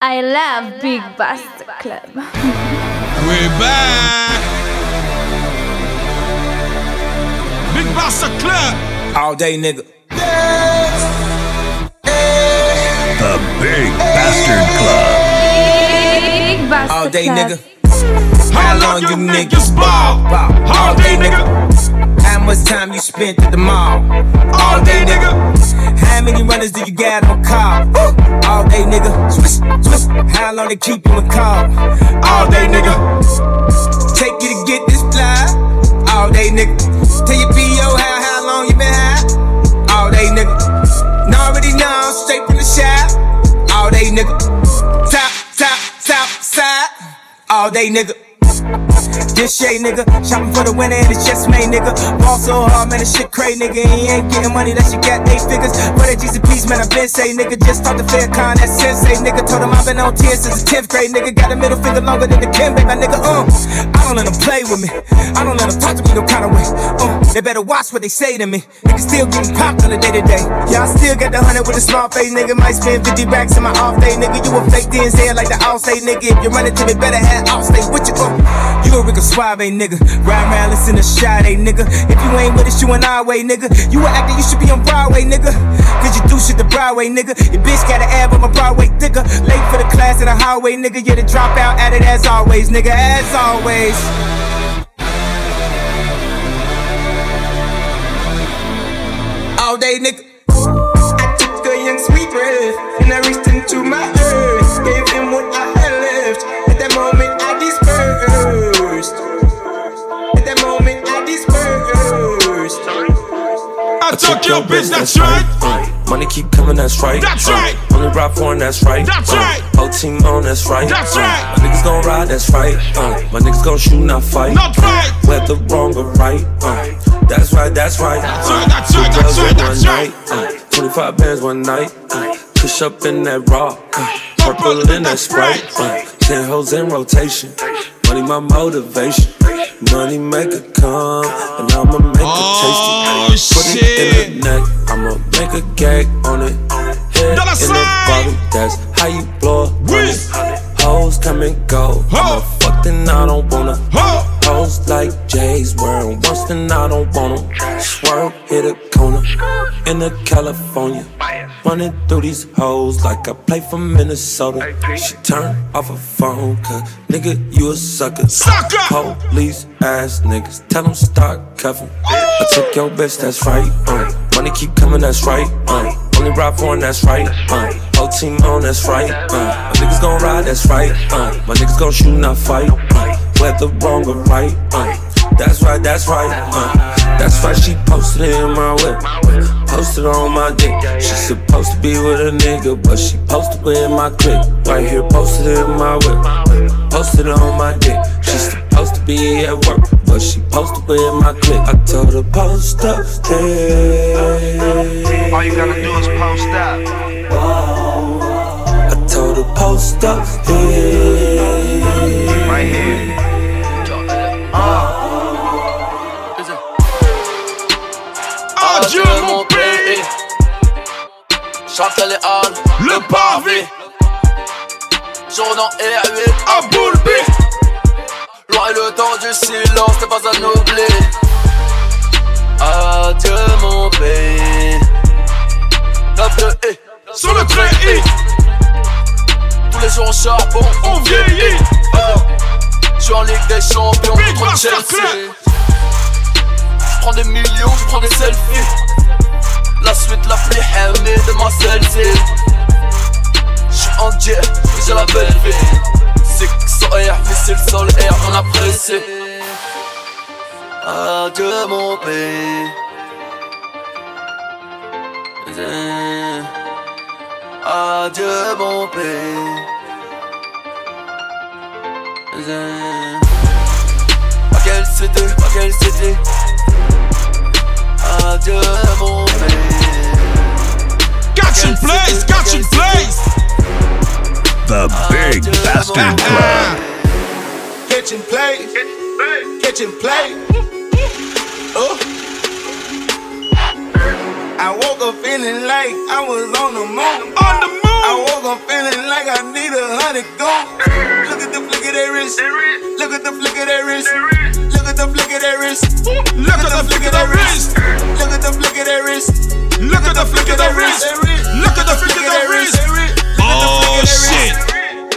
I love Big Basta Club. We're back. Big Basta Club. All day, nigga. The Big Bastard Club. Big Basta All day, Club. nigga. How long you niggas ball? Ball. All day, nigga. How much time you spent at the mall? All day, nigga. How many runners do you got on call? All day, nigga. How long they keep you in call? All day, nigga. Take you to get this fly. All day, nigga. Tell your PO how, how long you been high? All day, nigga. Know already know, straight from the shop. All day, nigga. Top, top, top, side. All day, nigga. This shade, nigga. Shopping for the winner and it's just made, nigga. Ball so hard, man, this shit crazy, nigga. He ain't getting money that you got eight figures. For that Jesus man, I been say, nigga. Just talk to fair con, that sensei, nigga. Told him I've been on 10 since the 10th grade, nigga. Got a middle finger longer than the Kim, my nigga. Uh, I don't let them play with me. I don't let them talk to me no kind of way. Uh, they better watch what they say to me. Nigga still getting popped on the day to day. Y'all still got the hundred with a small face, nigga. Might spend 50 racks in my off day, nigga. You a fake DNZ like the all say, nigga. If you run it to me, better have all stay with you. Uh, you a Rico Suave, nigga. Ride around, listen to Sade, nigga. If you ain't with us, you an our way, nigga. You an actor, you should be on Broadway, nigga. Cause you do shit the Broadway, nigga. Your bitch got an ab on my Broadway thicker. Late for the class in the highway, nigga. Yeah, the dropout at it as always, nigga. As always. All day, nigga. I took a young sweet breath and I reached into my earth. Gave him what I Took your bitch, that's right. Uh, money keep coming, that's right. That's Uh. Only ride foreign, that's right. That's Uh, right. Whole team on, that's right. That's Uh, right. My niggas gon' ride, that's right. Uh, my niggas gon' shoot, not fight. Not right. Whether wrong or right. Uh, that's right, that's right. That's right, that's right, that's right, that's right. night. Uh, 25 bands one night. Uh, push up in that raw. Uh, purple in that sprite. Uh, 10 hoes in rotation. Money my motivation. Money make it come, and I'ma make Oh, it tasty. Put it in the neck, I'ma make a gag on it. Head Dollar in the sign. bottom, that's how you blow a Whiz. hundred. Hoes come and go. Ho. I'ma fuck then I don't wanna. Ho. Hoes like J's wearing then I don't want 'em. Swerve, hit a corner in the California. Running through these hoes like I play for Minnesota. She turn off her phone, cause nigga, you a sucker. Sucker. Police ass niggas, tell them start cuffing. I took your bitch, that's right. Uh, money keep coming, that's right. Uh, only ride foreign, that's right. Uh, whole team on, that's right. Uh, my niggas gon' ride, that's right. Uh, my niggas gon' shoot, not fight. Uh, whether wrong or right. Uh, that's right, that's right. Uh, that's right, she posted it in my whip. Posted on my dick. She supposed to be with a nigga, but she posted with my clip. Right here, posted in my whip. Posted on my dick. She supposed to be at work, but she posted with my clip. I told her post up, hey. All you gotta do is post up. I told her post up, hey. Right here. Adieu, mon pays. Chante les halles, Le pavé. journant R8 À boule Loin le temps du silence, t'es pas à oublier Adieu mon pays. Love de E, Sur le trait tous les jours au charbon on vieillit. Je suis en Ligue des Champions contre Chelsea. Je prends des millions, je prends des selfies. La suite la plus aimée de ma selfie. Je suis en jet, j'ai la belle vie. C'est que sans air, missile sol air, on apprécie Adieu mon pays. Adieu mon pays À quelle cité, à quelle cité Adieu mon pays Catching plays, catching plays. The Big Bastard Club. Catching plays. Catching play. Oh. I woke up feeling like I was on the moon. On the I woke up feeling like I need a hundred gold. Look at the flick of their wrist. Look at the flick of their wrist. Look at the flick of their wrist. Look at the flick of their wrist. Look at the flick of their wrist. Look at the flick of their wrist. Look at the flick of their wrist. Oh shit.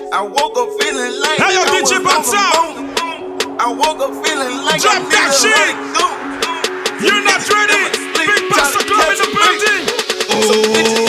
I woke up feeling like Hey, yo, I was DJ on Banza. the moon. I woke up feeling like Drop I that shit. You're not ready. Big Basta Club in the building. Oh.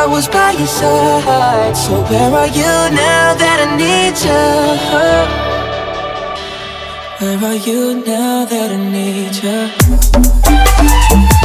I was by your side. So where are you now that I need you? Where are you now that I need you?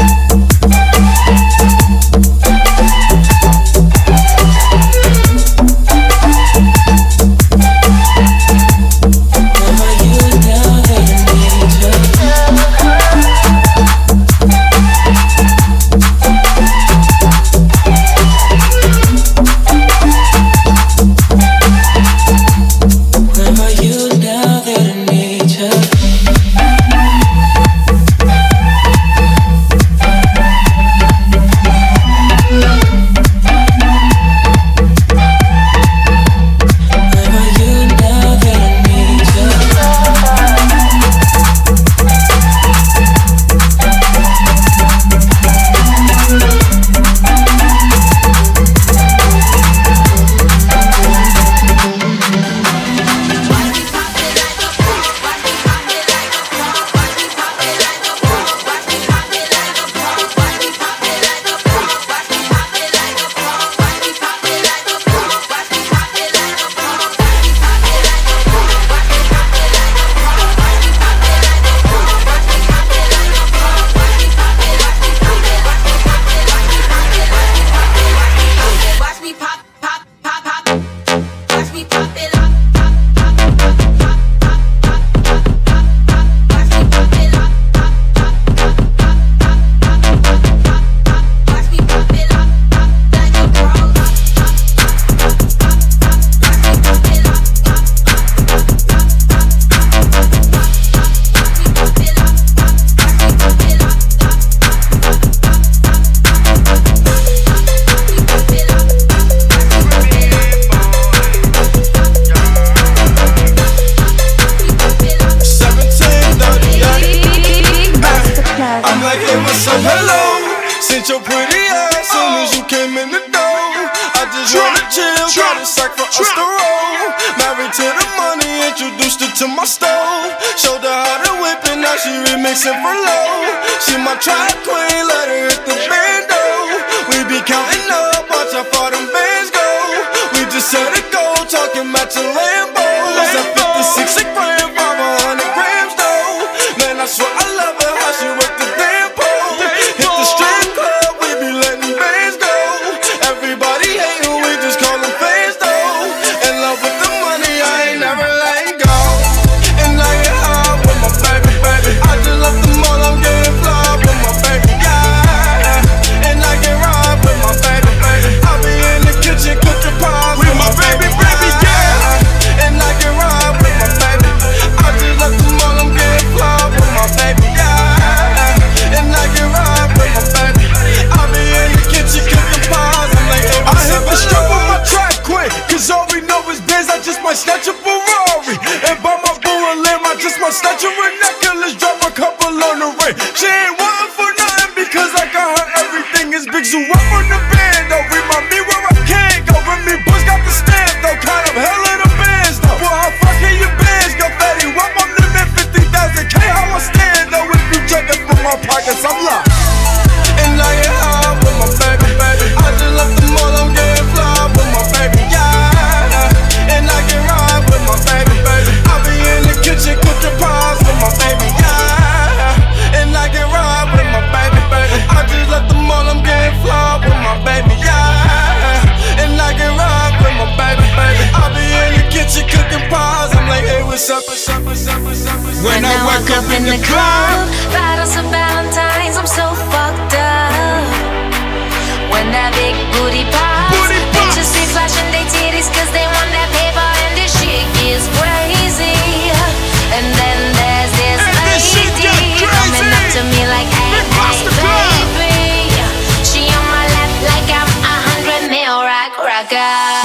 Rock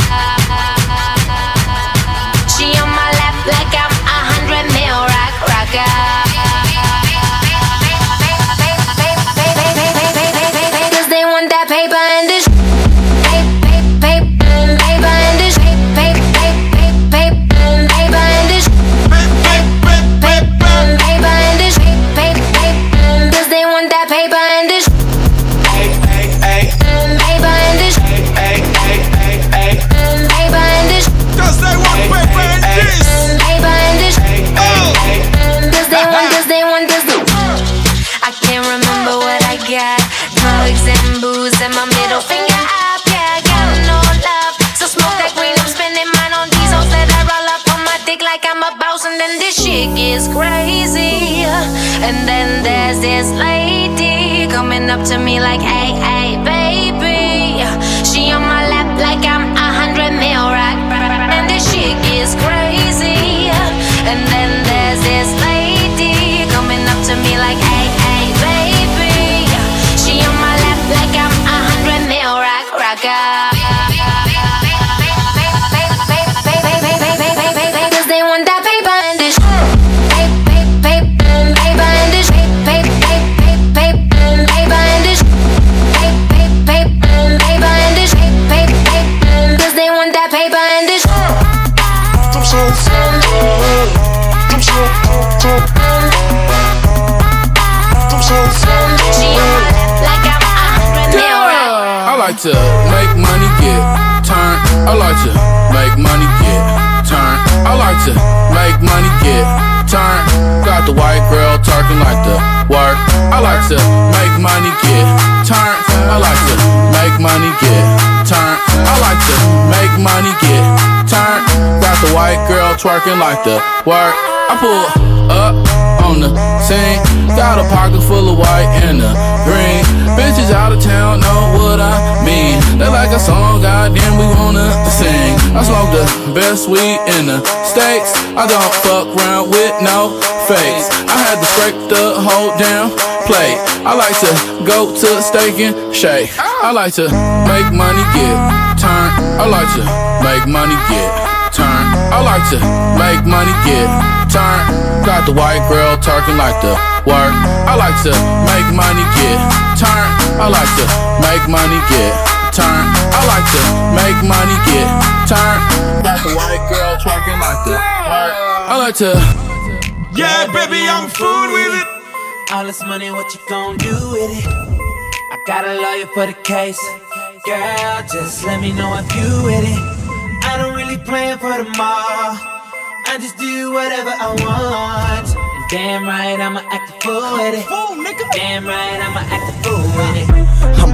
up to me like, hey, I like to make money, get turned. I like to make money, get turned. Got the white girl talking like the work. I like to make money, get turned. I like to make money, get turned. I like to make money, get turned. Got the white girl twerking like the work. I pull up on the scene. Got a pocket full of white and the green. Bitches out of town know what I mean. They like a song, goddamn, we wanna sing. I smoke the best weed in the States. I don't fuck around with no fakes. I had to scrape the whole damn plate. I like to go to steak and shake. I like to make money, get turned. I like to make money, get turned. I like to make money, get turn. Got the white girl talking like the work. I like to make money, get turn. I like to make money, get turn. I like to make money, get turned. Got the white girl talking like the work. I like to. Yeah, baby, I'm food with it. All this money, what you gon' do with it? I got a lawyer for the case. Girl, just let me know if you with it. I don't really plan for tomorrow. I just do whatever I want. And damn right, I'ma act a fool with it. Damn right, I'ma act a fool with it.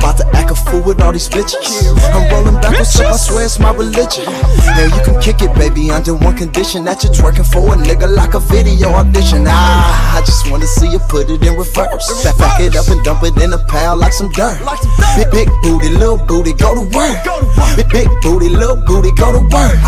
I'm about to act a fool with all these bitches. I'm rolling backwards up, I swear it's my religion. And you can kick it, baby, under one condition that you're twerking for a nigga like a video audition. Ah, I just wanna see you put it in reverse. Back, back it up and dump it in a pile like some dirt. Big, big booty, little booty, go to work. Big, big booty, little booty, go to work.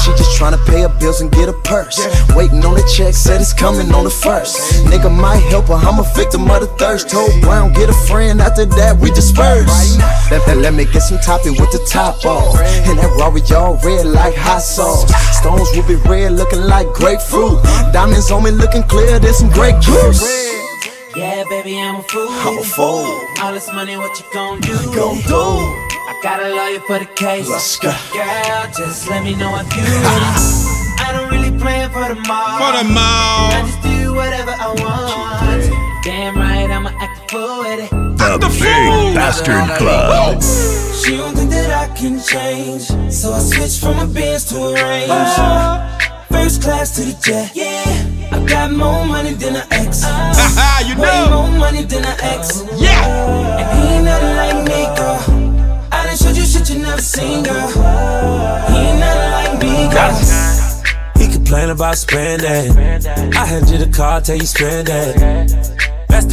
She just tryna pay her bills and get a purse. Waiting on the check, said it's coming on the first. Nigga might help her, I'm a victim of the thirst. Told Brown, get a friend, after that we disperse. Let, let, let me get some topping with the top off. And that Rory all red like hot sauce. Stones will be red looking like grapefruit. Diamonds on me looking clear, there's some great juice. Yeah, baby, I'm a fool. I'm a fool. All this money, what you gon' do? Gon' with it? do. I got a lawyer for the case. Let's go. Girl, just let me know if you with it. I don't really plan for the mall. For the mall. I just do whatever I want. Damn right, I'ma act a fool with it. The Big Bastard Club. She don't think that I can change, so I switched from a Benz to a Range. Ah. First class to the jet, yeah. I got more money than an ex. Haha, you Way know. more money than an ex. Yeah. And he ain't nothing like me, girl. I done showed you shit you never seen, girl. He ain't nothing like me, girl. He complain about spending. I hand you the car, tell you spend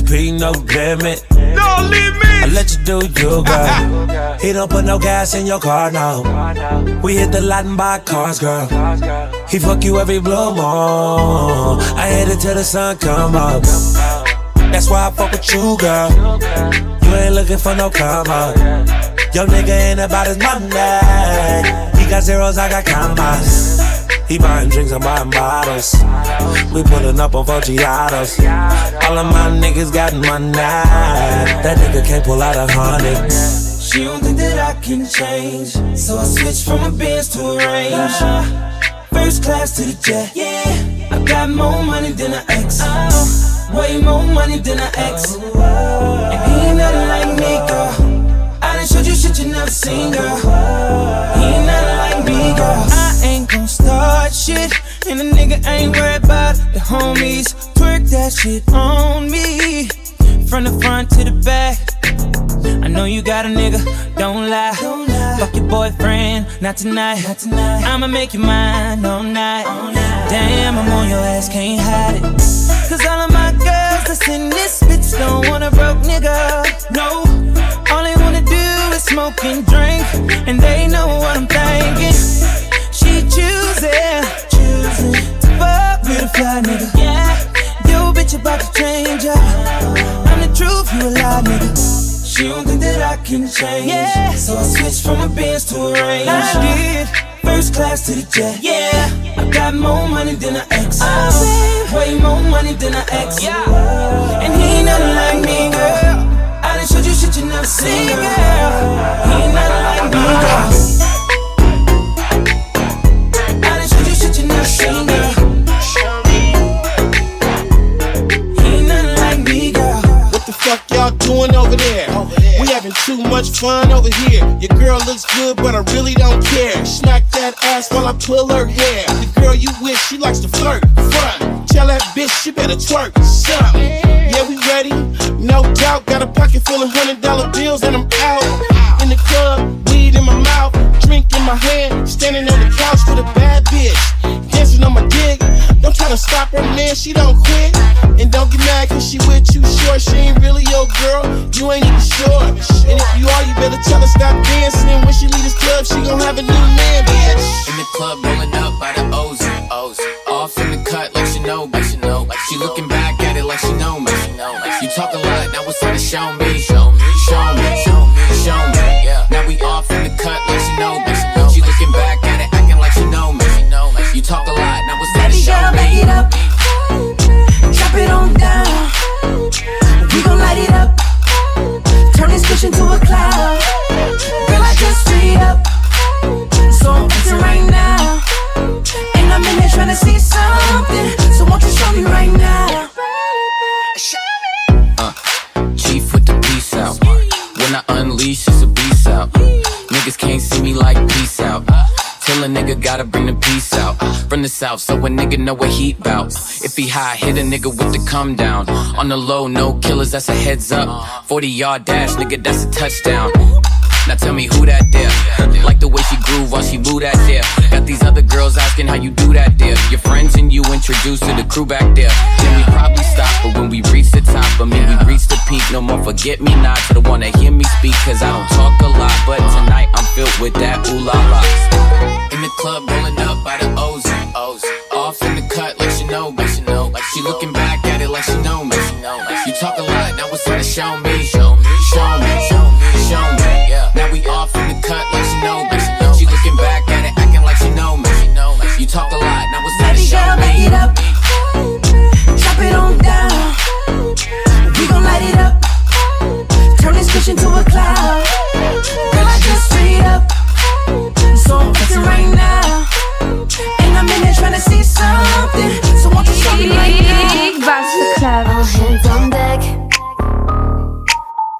P, no limit. No limit. I let you do you, girl. He don't put no gas in your car, no. We hit the lot and buy cars, girl. He fuck you every blue moon. I hit it till the sun come up. That's why I fuck with you, girl. You ain't looking for no come up. Young nigga ain't about his money. He got zeros, I got commas. He buying drinks, I'm buying bottles. We pulling up on Foggiatos. All of my niggas got money. That nigga can't pull out a hundred. She don't think that I can change, so I switched from a Benz to a Range. First class to the jet, yeah. I got more money than an ex. Oh. Way more money than an ex. And he ain't nothing like me, girl. I done showed you shit you never seen, girl. He ain't nothing like me, girl. I ain't gon' start shit, and the nigga ain't worried about the homies. Twerk that shit on me, from the front to the back. I know you got a nigga, don't lie. Don't lie. Fuck your boyfriend, not tonight. not tonight. I'ma make you mine all night. Damn, I'm on your ass, can't hide it. Cause all of my girls that's in this bitch don't want a broke nigga. No, all they wanna do is smoke and drink, and they know what I'm thinking. She choosing, choosing fuck with a fly nigga. Yeah, yo bitch about to change up. I'm the truth, you a lie nigga. She don't think that I can change. Yeah. So I switched from a Benz to a Range. I did. First class to the jet. Yeah. I got more money than an ex. Oh, Way more money than an ex. Yeah. And he ain't nothing like me, girl. I done showed you shit you never seen, girl. He ain't nothing like me, girl. Y'all doing over there? We having too much fun over here. Your girl looks good, but I really don't care. Smack that ass while I pull her hair. The girl you with, she likes to flirt. Front. Tell that bitch she better twerk something. Yeah, we ready, no doubt. Got a pocket full of hundred dollar bills and I'm out. In the club, weed in my mouth, drink in my hand. Standing on the couch with a bad bitch, dancing on my dick. Don't to stop her, man, she don't quit. And don't get mad cause she with you short. She ain't really your girl, you ain't even sure. And if you are, you better tell her stop dancing. When she leave this club, she gon' have a new man, bitch. In the club, rolling up by the O's. O's. Off in the cut like she know me. She know. Like she looking back at it like she know me. She know. Like you talk a lot, now it's time to. Show me. Gotta bring the peace out. From the south, so a nigga know what heat bout. If he high, hit a nigga with the come down. On the low, no killers, that's a heads up. 40 yard dash, nigga, that's a touchdown. Now tell me who that there. Like the way she groove while she move that there. Got these other girls asking how you do that there. Your friends and you introduced to the crew back there. Then we probably stop, but when we reach the top, I mean we reach the peak. No more forget me not to the one that hear me speak. Cause I don't talk a lot, but tonight I'm filled with that ooh la la. In the club, rolling up by the O's. O's. Off in the cut like she know me. She know. Like she looking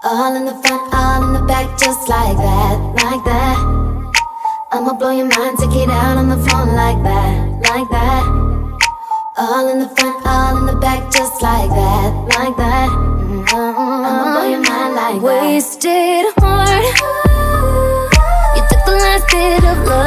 All in the front, all in the back, just like that, like that. I'ma blow your mind, take it out on the phone like that, like that. All in the front, all in the back, just like that, like that. Mm, I'ma blow your mind like that. Wasted heart. You took the last bit of love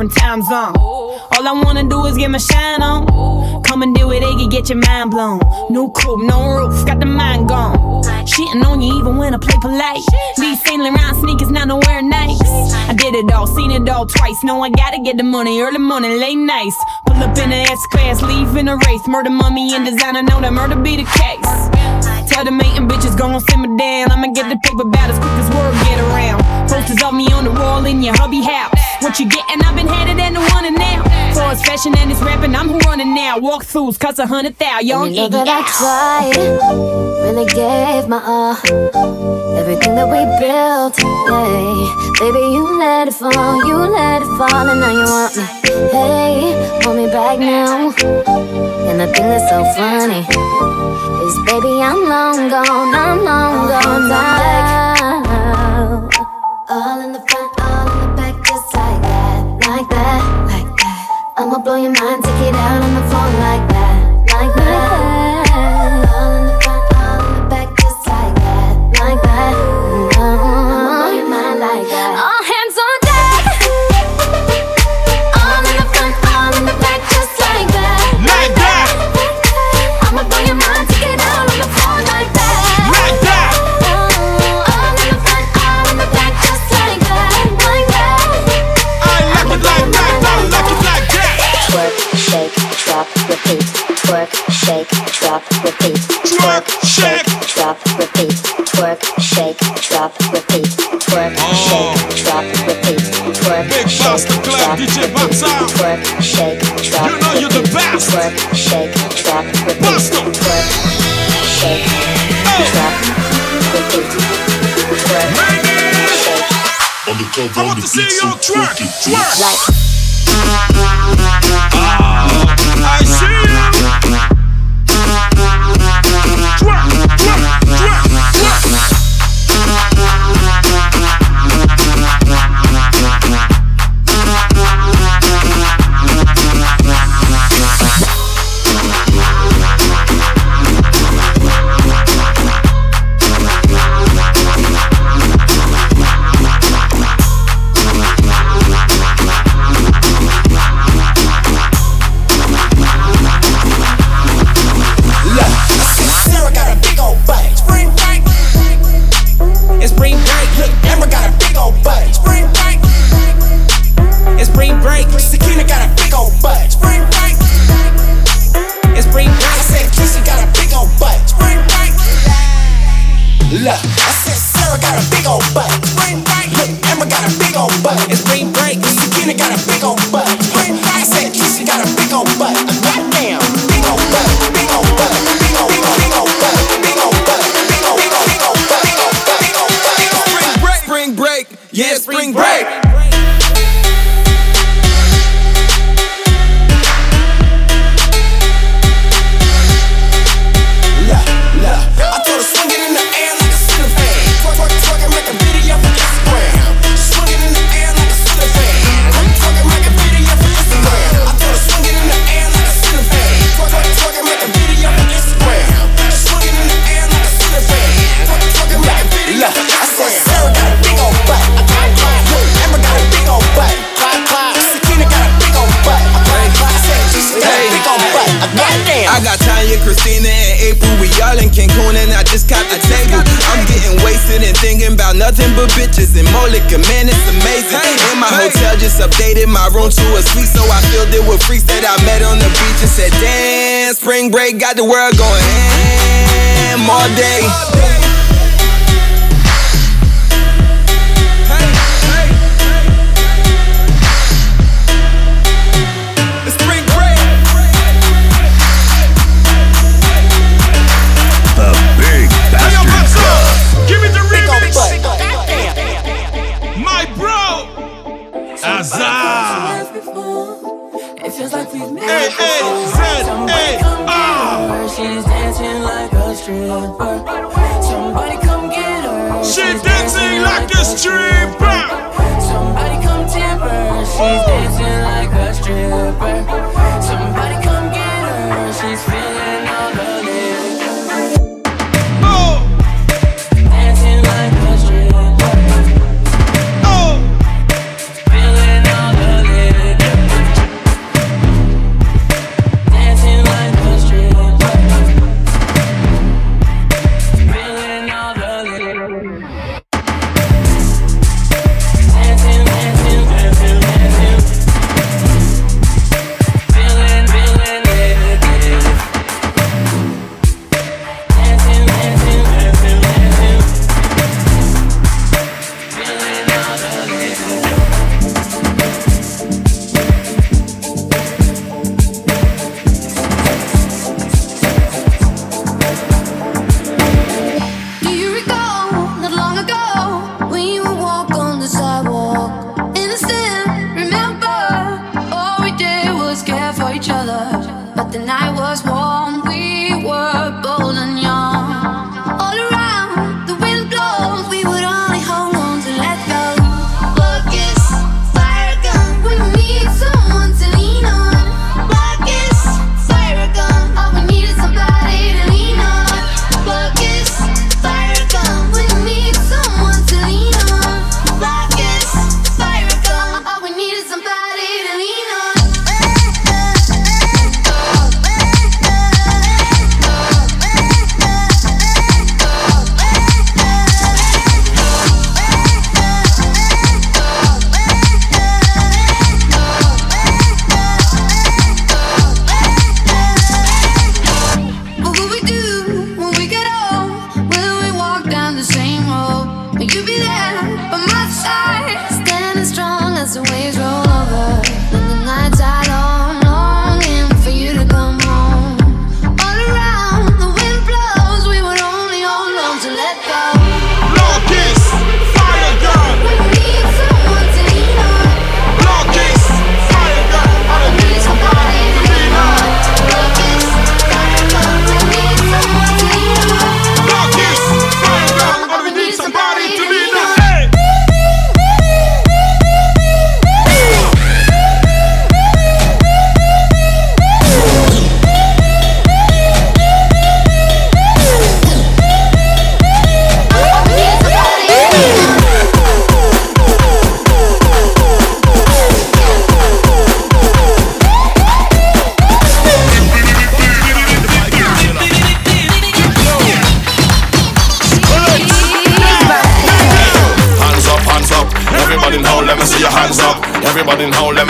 different time zone. All I wanna do is get my shine on. Come and do it, Iggy, get your mind blown. No coupe, no roof, got the mind gone. Shitting on you even when I play polite. These Saint Laurent sneakers, not nowhere nice. I did it all, seen it all twice. Know I gotta get the money, early morning, late nights. Pull up in the S class, leave in a race. Murder, mummy, and designer, know that murder be the case. Tell the mating bitches gon' simmer down. I'ma get the paper about as quick as word get around. Posters of me on the wall in your hubby house. What you gettin'? I've been headed and the one and now. For it's fashion and it's rapping, I'm running now. Walkthroughs cost a hundred thou, young You know that I tried, really gave my all. Everything that we built, hey. Baby, you let it fall, you let it fall, and now you want me. Hey, hold me back now. And the thing that's so funny is, baby, I'm long gone, I'm long gone now. All in the front, all in the back, just like that, like that, like that. I'ma blow your mind, take it out on the phone like that, like that. See you twerk, twerk. Like. updated my room to a suite, so I filled it with freaks that I met on the beach and said, Damn, spring break got the world going ham all day. Rockets.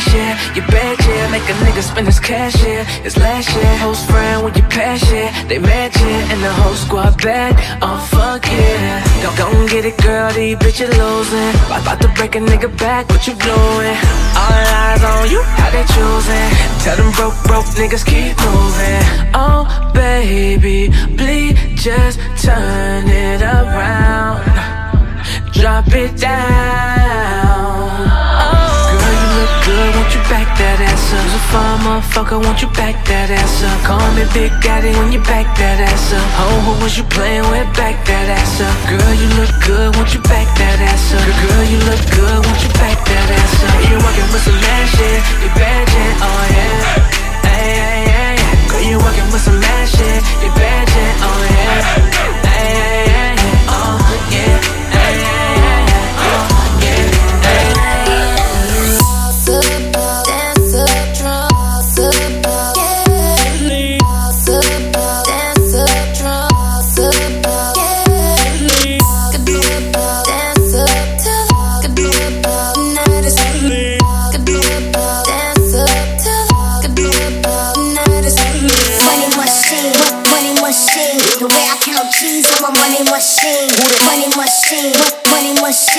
cash, yeah. You bad, yeah. Make a nigga spend his cash, yeah. It's last year. Host friend when you pass, yeah. They match. yeah. And the whole squad bad. Oh, fuck, yeah. Don't go and get it, girl. These bitches losing. About to break a nigga back. What you doing? All eyes on you. How they choosing? Tell them broke, broke niggas keep moving. Oh, baby. Please just turn it around. Drop it down good, want you back that ass up. You's a fine motherfucker, want you back that ass up. Call me Big Daddy when you back that ass up. Oh, who was you playing with? Back that ass up. Girl, you look good, want you back that ass up. Girl, you look good, want you back that ass up. You working with some mad shit, you bad shit, oh yeah. Ay, ay, ay, ay. Girl, you working with some mad shit, you bad shit, oh yeah. Ay, ay,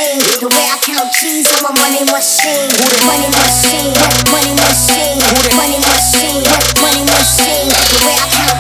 machine. The way I count cheese, on my money machine. Money machine, money machine, money machine, money machine. The way I count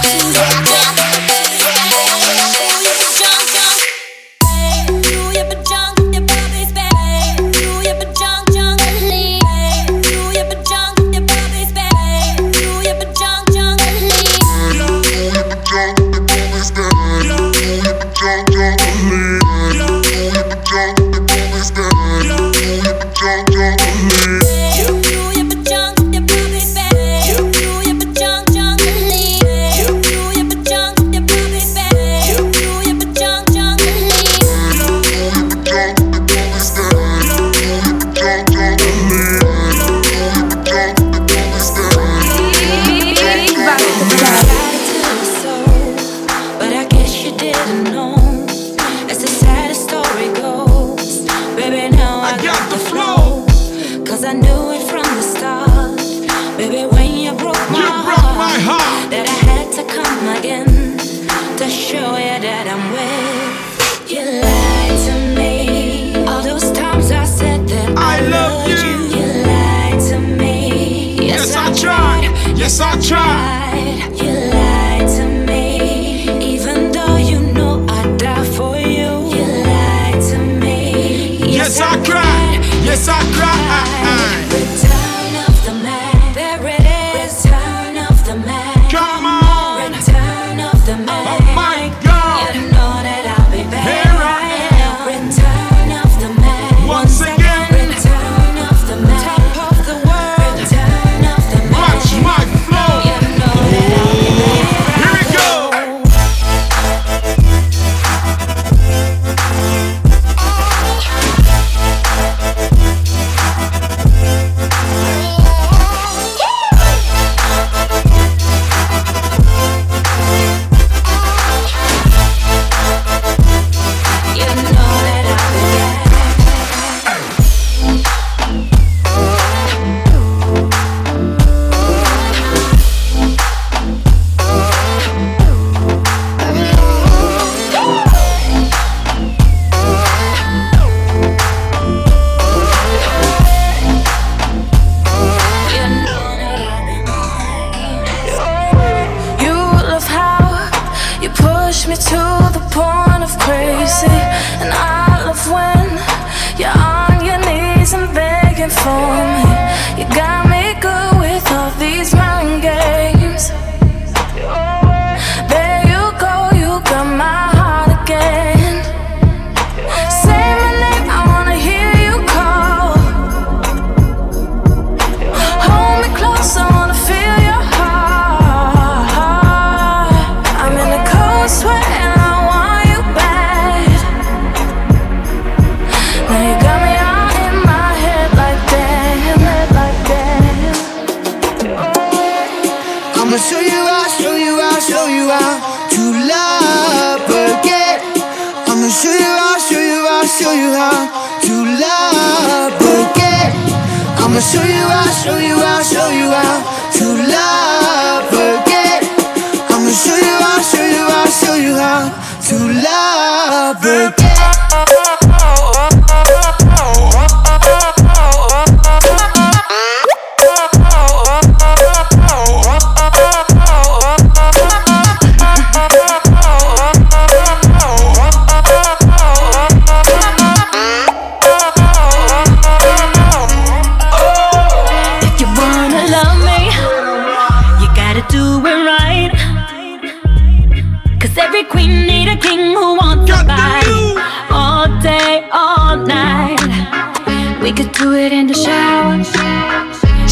it in the shower.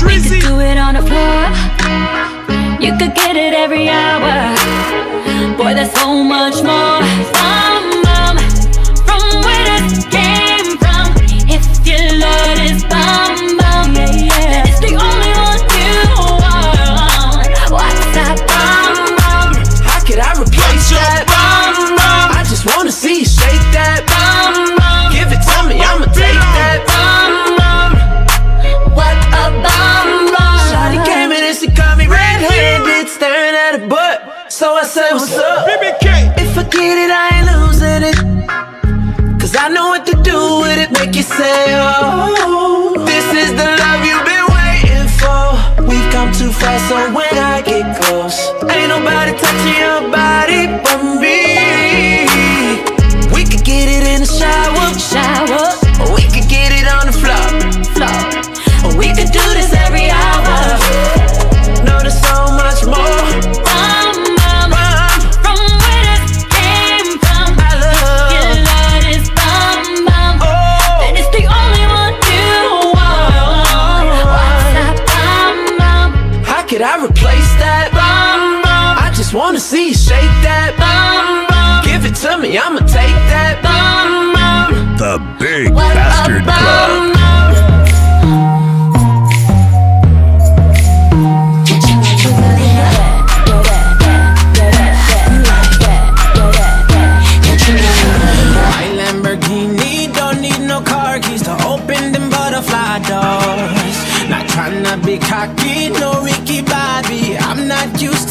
We could do it on the floor. You could get it every hour. Boy, that's so much more.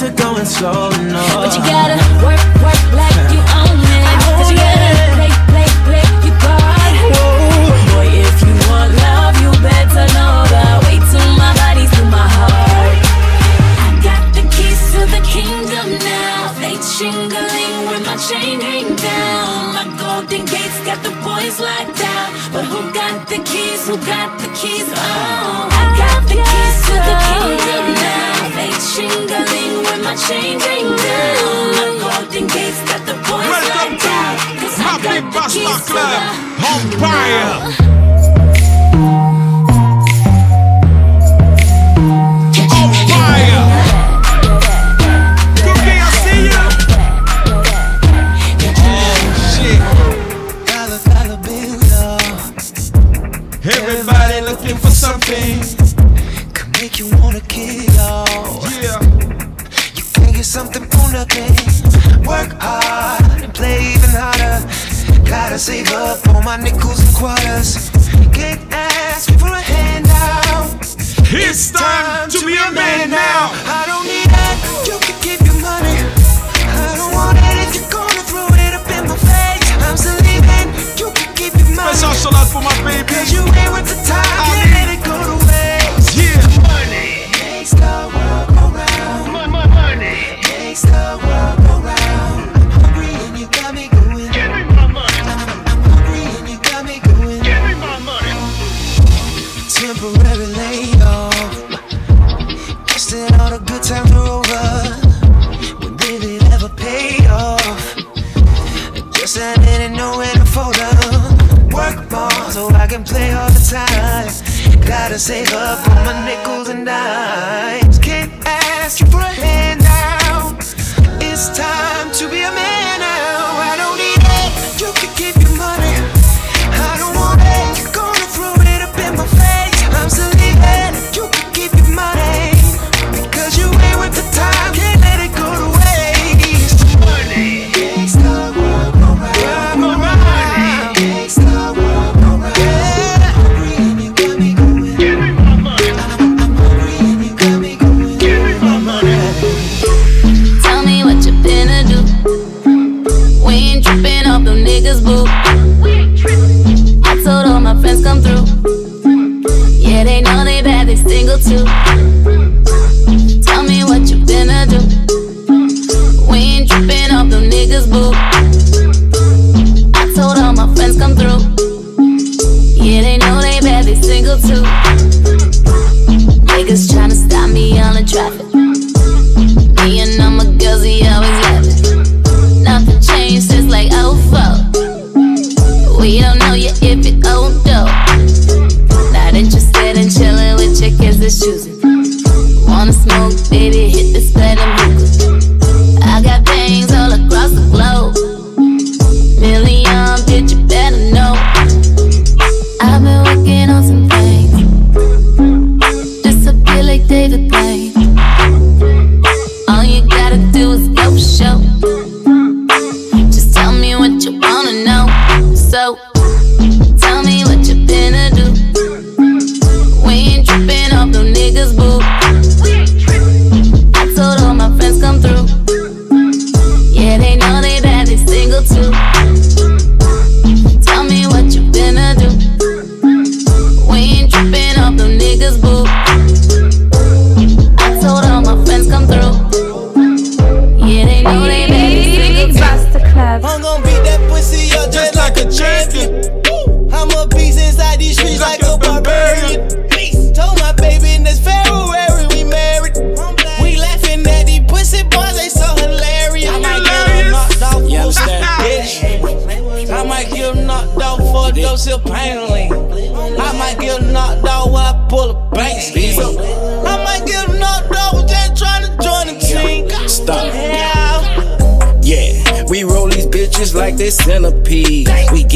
you're going slow no. But you gotta work. time. Gotta save up all my nickels and dimes. Can't ask you for a hand.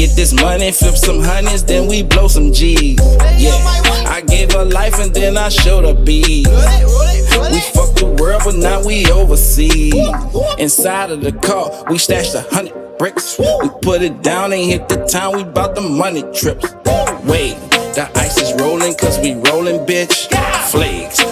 Get this money, flip some hundreds, then we blow some G's. Yeah, I gave her life and then I showed her beats. We fucked the world, but now we overseas. Inside of the car, we stashed a hundred bricks. We put it down and hit the town, we bought the money trips. Wait, the ice is rolling, cause we rolling, bitch. Flakes.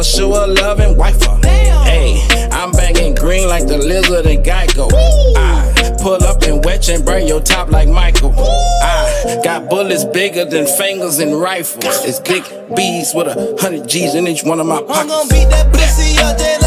for sure loving wifer. Hey, I'm banging green like the lizard and Geico. I pull up and wet and burn your top like Michael. I got bullets bigger than fingers and rifles. It's big bees with a hundred G's in each one of my pockets. I'm gonna beat that pussy all day.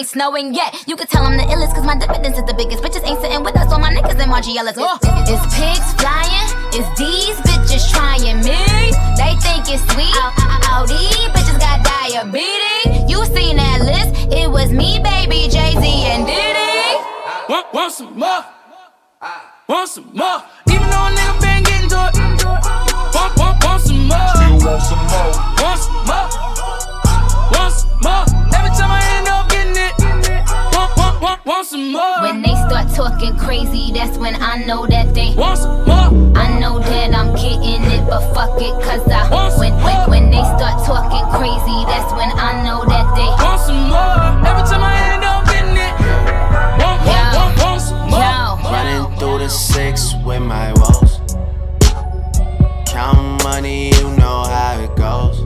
ain't snowing yet. You can tell I'm the illest, cause my dividends is the biggest. Bitches ain't sitting with us, all my niggas in Margiela's. Oh. It's pigs flying, it's these bitches trying me. They think it's sweet. Oh, oh, oh, all these bitches got diabetes. You seen that list? It was me, baby, Jay Z, and Diddy. Want, want some more? Want some more? I know that I'm getting it, but fuck it, cause I. Want some when, more? when they start talking crazy, that's when I know that they. Want some more? Every time I end up in it. Want, yo, want, want, some more? Yo. Running through the six with my woes. Count money, you know how it goes.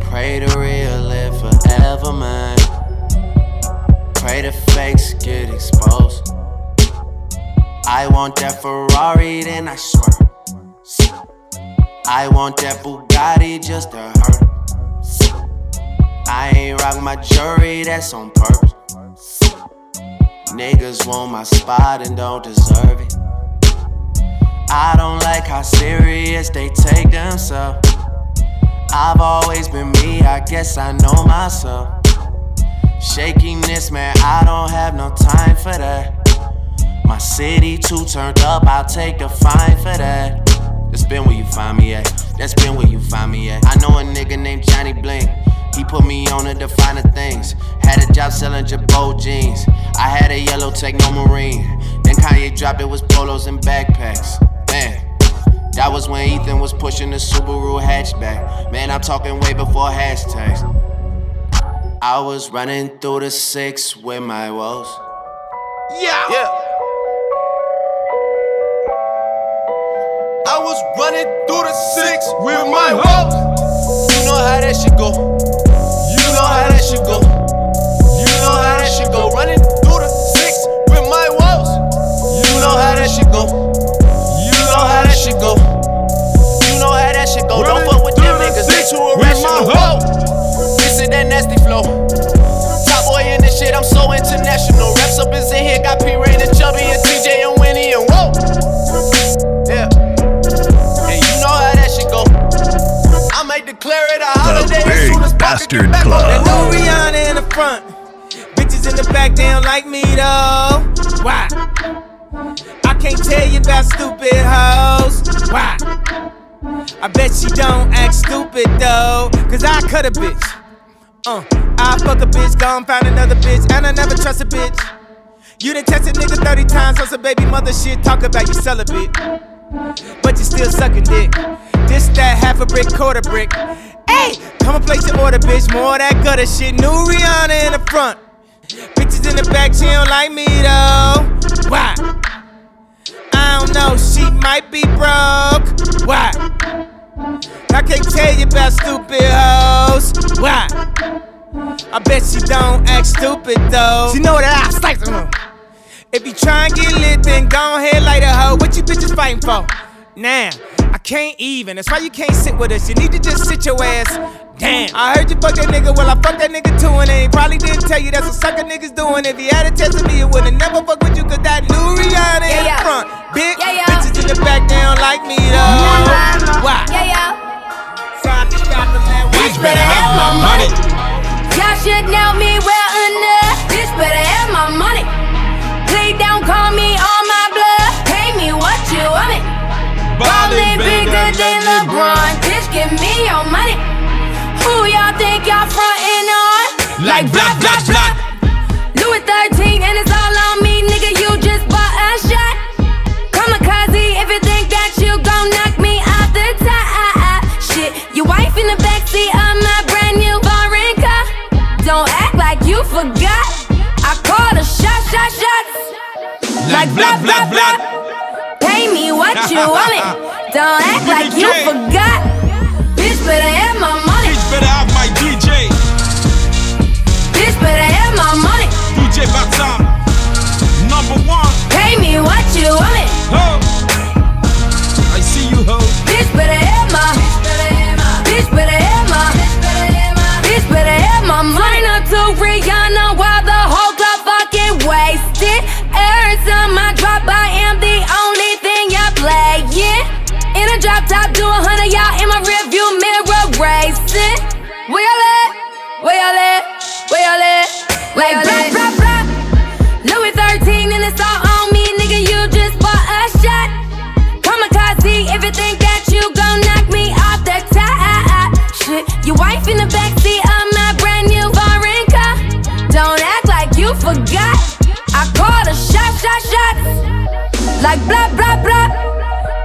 Pray to real live forever, man. Pray the fakes get exposed. I want that Ferrari, then I swear. I want that Bugatti just to hurt. I ain't rock my jewelry, that's on purpose. Niggas want my spot and don't deserve it. I don't like how serious they take themselves. I've always been me, I guess I know myself. Shakiness, man, I don't have no time for that. My city too turned up, I'll take a fine for that. That's been where you find me at. That's been where you find me at. I know a nigga named Johnny Bling. He put me on to define the things. Had a job selling Jabot jeans. I had a yellow Techno Marine. Then Kanye dropped it was polos and backpacks. Man, that was when Ethan was pushing the Subaru hatchback. Man, I'm talking way before hashtags. I was running through the six with my woes. Yeah. Yeah. I was running through the six with my hoes. You know how that shit go. You know how that shit go. You know how that shit go. Running through the six with my woes. You know how that shit go. You know how that shit go. You know how that shit go. Don't fuck with them niggas. They too irrational. This is that nasty flow. Top boy in this shit. I'm so international. Reps up is in here. Got P Rain and Chubby and TJ and Soon as That new Rihanna in the front. Bitches in the back, they don't like me though. Why? I can't tell you about stupid hoes. Why? I bet she don't act stupid though. Cause I cut a bitch. Uh, I fuck a bitch, gone find another bitch, and I never trust a bitch. You done text a nigga 30 times on some baby mother shit, talk about you celibate. But you still sucking dick. This, that, half a brick, quarter brick. Hey, come and place your order, bitch. More of that gutter shit. New Rihanna in the front. Bitches in the back, she don't like me though. Why? I don't know, she might be broke. Why? I can't tell you about stupid hoes. Why? I bet she don't act stupid though. She know that I slice them. If you try and get lit, then go ahead, light a hoe. What you bitches fighting for? Now, I can't even. That's why you can't sit with us. You need to just sit your ass. Damn, I heard you fuck that nigga. Well, I fucked that nigga too, and they probably didn't tell you that's what sucker niggas doing. If he had a test of me, it wouldn't never fuck with you, cause that new Rihanna in the front. Big Yeah, yeah. bitches in the back, they don't like me though. Why? Yeah, yeah. Bitch better have my money. Y'all should know me well enough. Bitch better have my money. Please don't call me on my blood. Pay me what you want it. Ballin' bigger than LeBron. Bitch, give me your money. Who y'all think y'all frontin' on? Like block, block, block. Louis 13 and it's all on me, nigga. You just bought a shot. Kamikaze, if you think that you gon' knock me out the top. Shit, your wife in the backseat of my brand new foreign car. Don't act like you forgot. I called a shot, shot, shots. Like blah, blah, blah. Pay me what you want it. Don't act like you forgot. Bitch, better have my money. Bitch better have my DJ. Bitch, better have my money. DJ Bata. Number one. Pay me what you want like blah blah blah.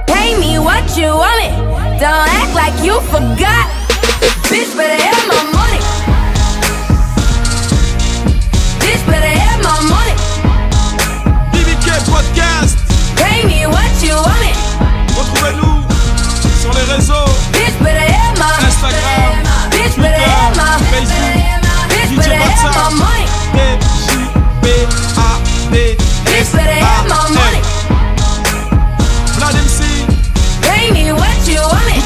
Pay me what you want it. Don't act like you forgot. Bitch, better have my money. Bitch, better have my money. BBK Podcast. Pay me what you want it. Retrouvez-nous sur les réseaux. Bitch, better have my Instagram, bitch, better have my, Facebook, bitch, better have DJ WhatsApp, D J B A D S A M.